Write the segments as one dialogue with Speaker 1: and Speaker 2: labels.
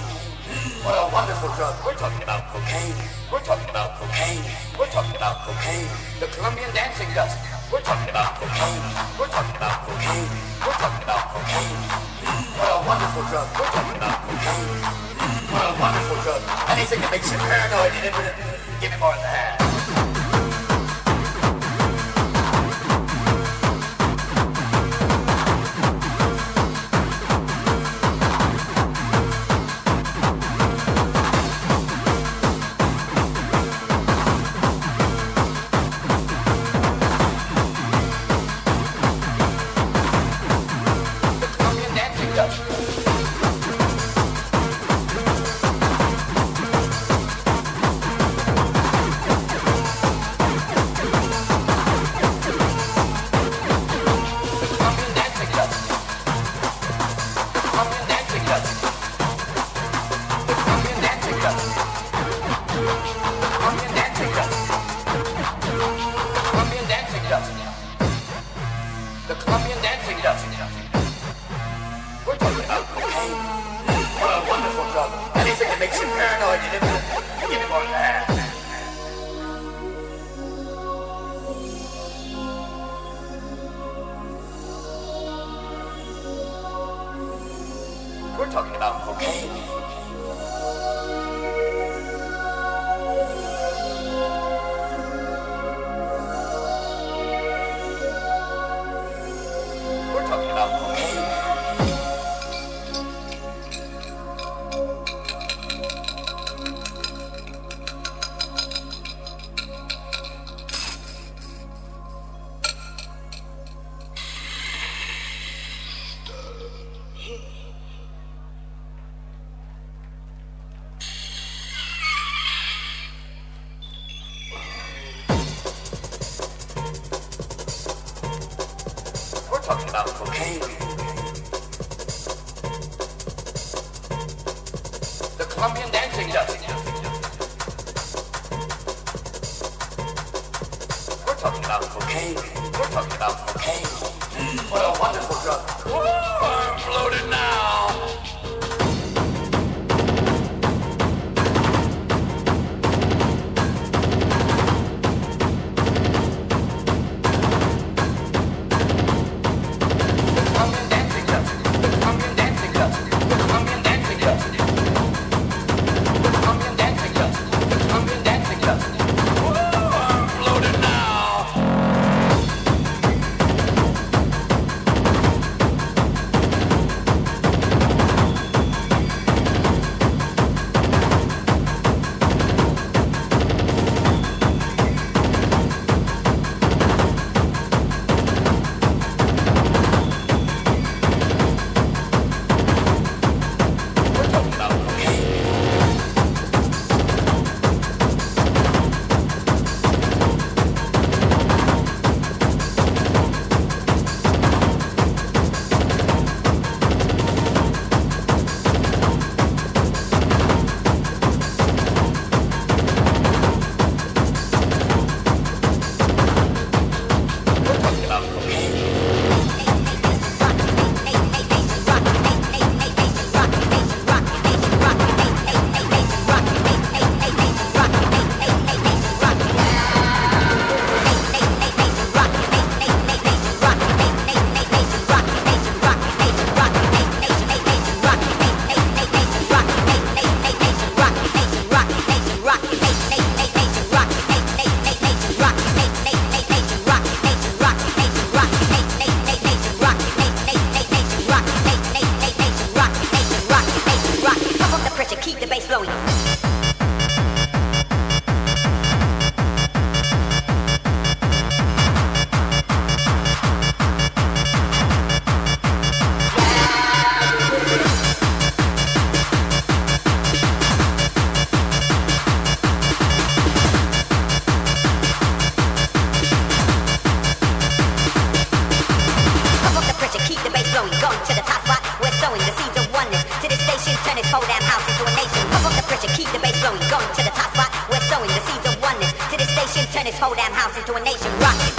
Speaker 1: cocaine. What a wonderful drug. We're talking about cocaine. We're talking about cocaine. We're talking about cocaine. The Colombian dancing dust. We're talking about cocaine. We're talking about cocaine. We're talking about cocaine. What a wonderful drug. We're talking about cocaine. What a wonderful drug. Anything that makes you paranoid. Give me more of that.
Speaker 2: going to the top spot. We're sowing the seeds of oneness.
Speaker 3: To this station, turn this whole damn house into a nation rocket.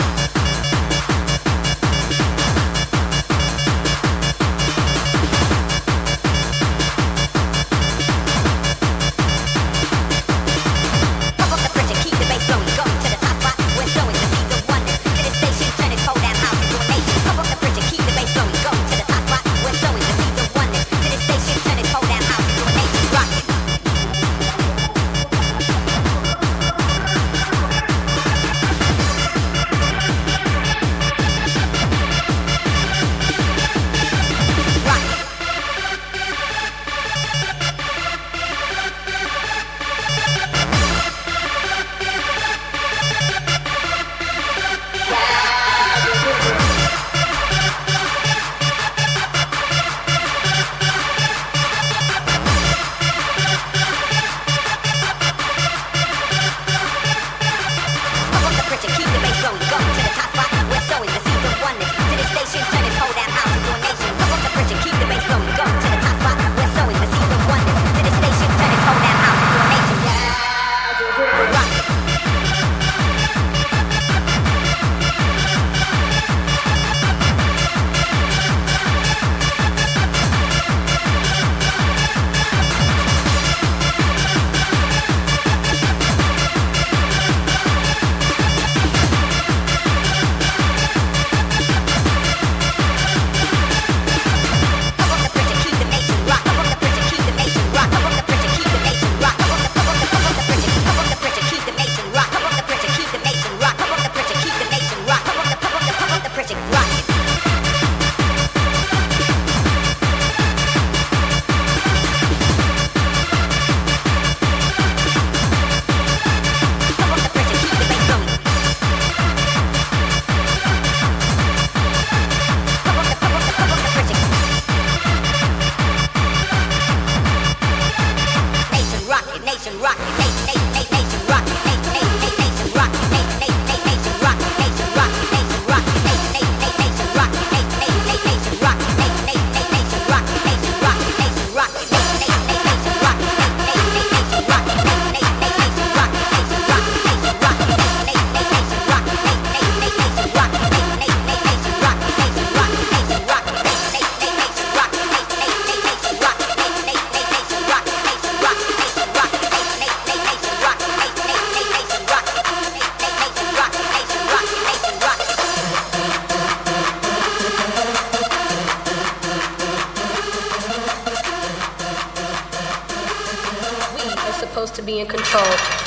Speaker 4: Control.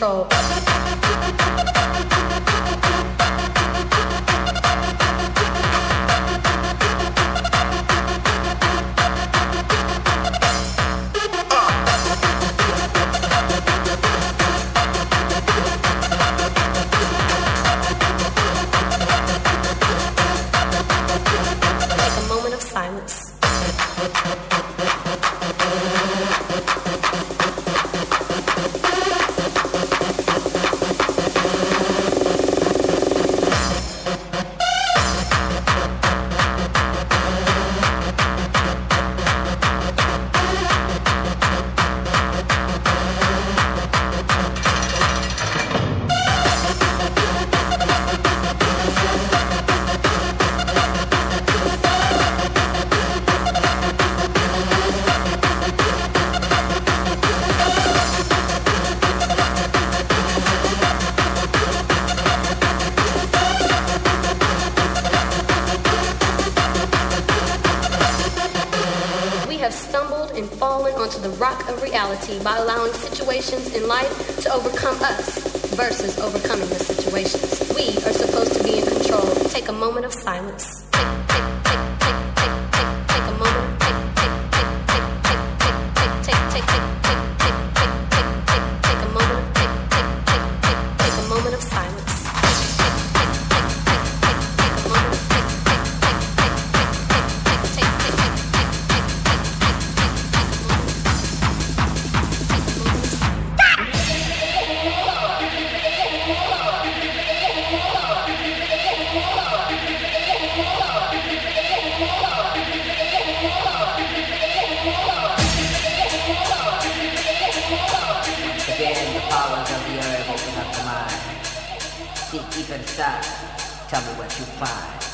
Speaker 4: By
Speaker 5: inside. Tell me what you find.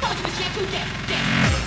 Speaker 5: Come to the shampoo deck.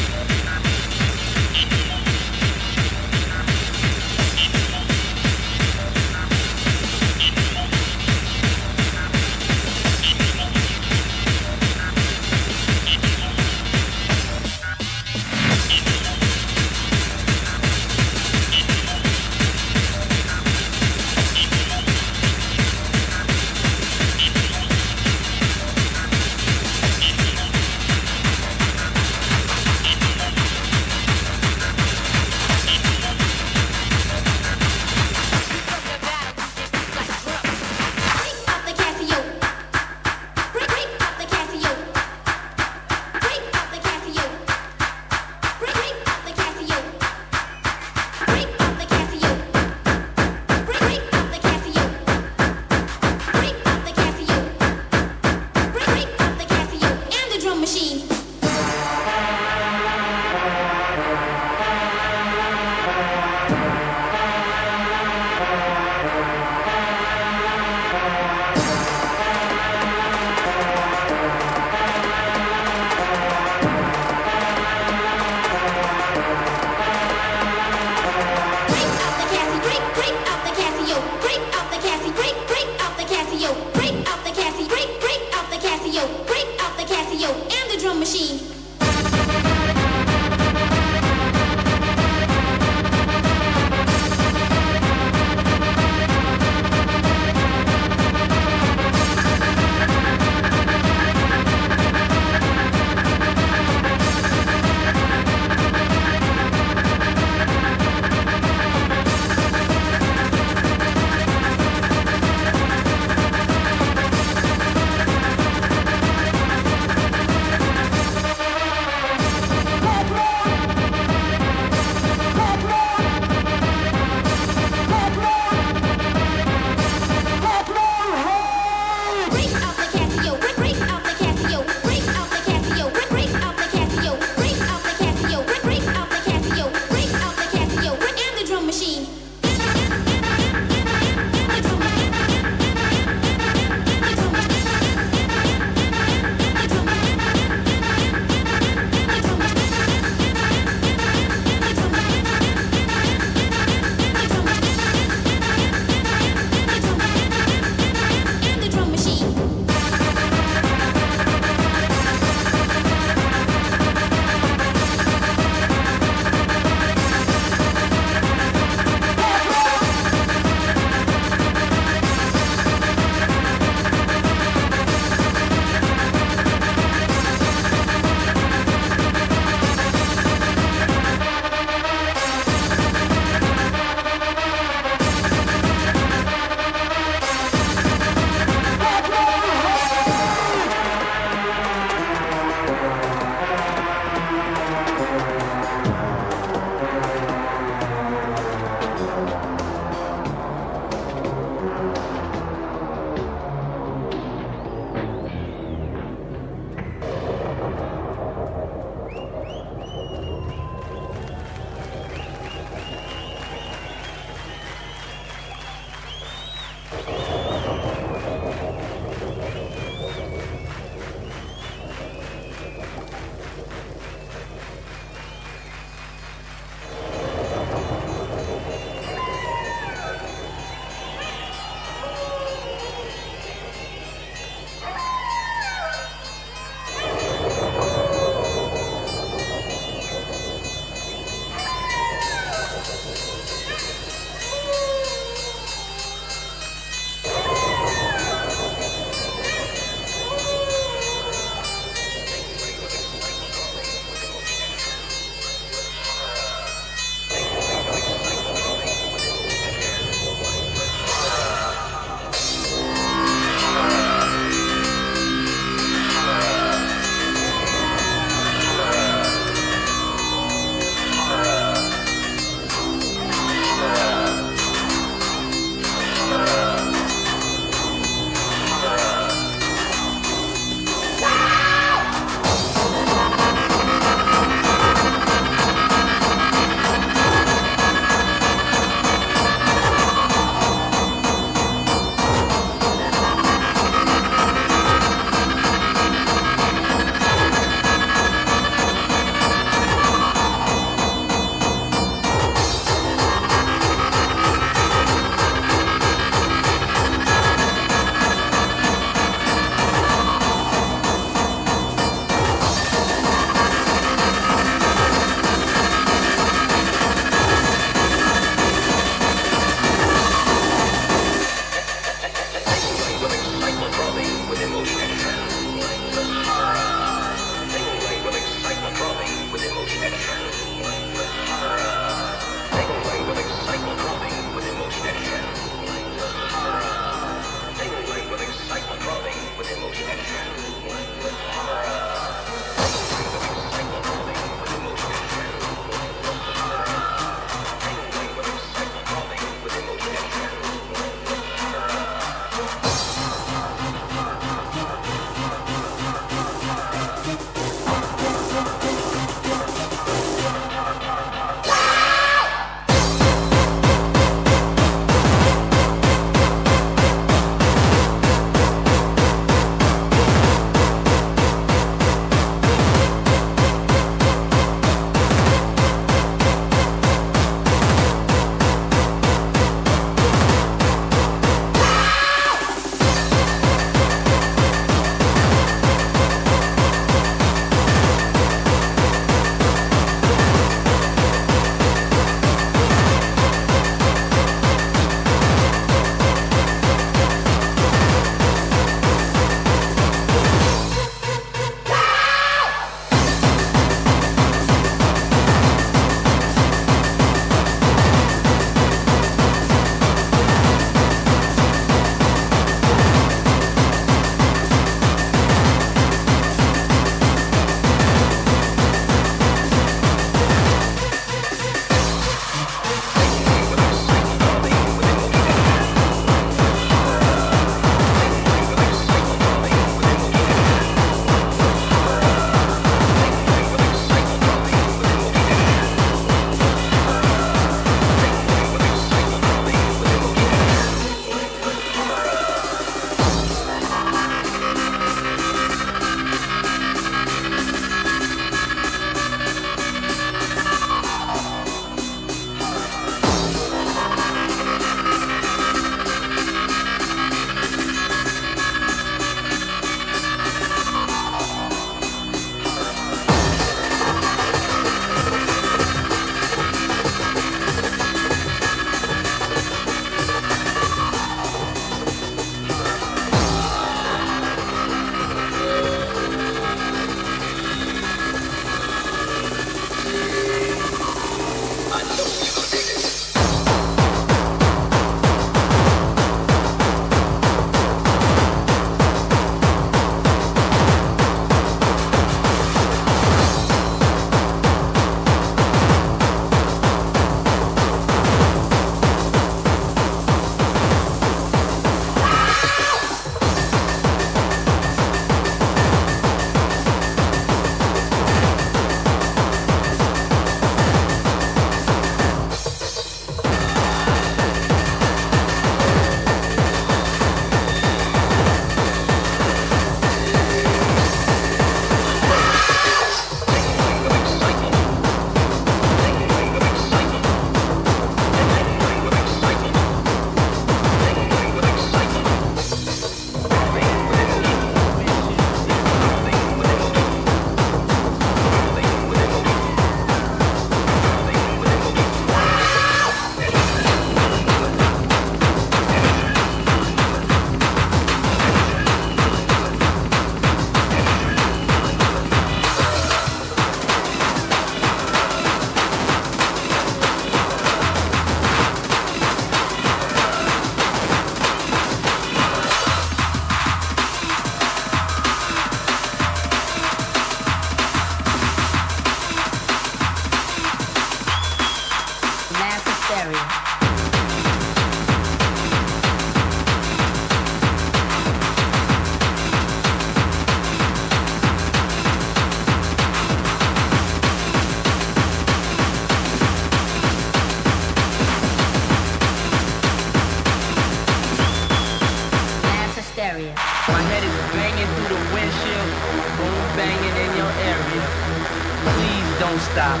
Speaker 5: Stop.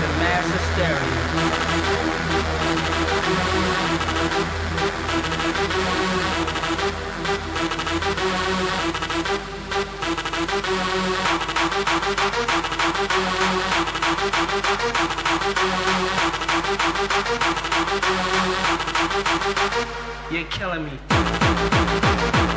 Speaker 5: The mass hysteria. You're killing me.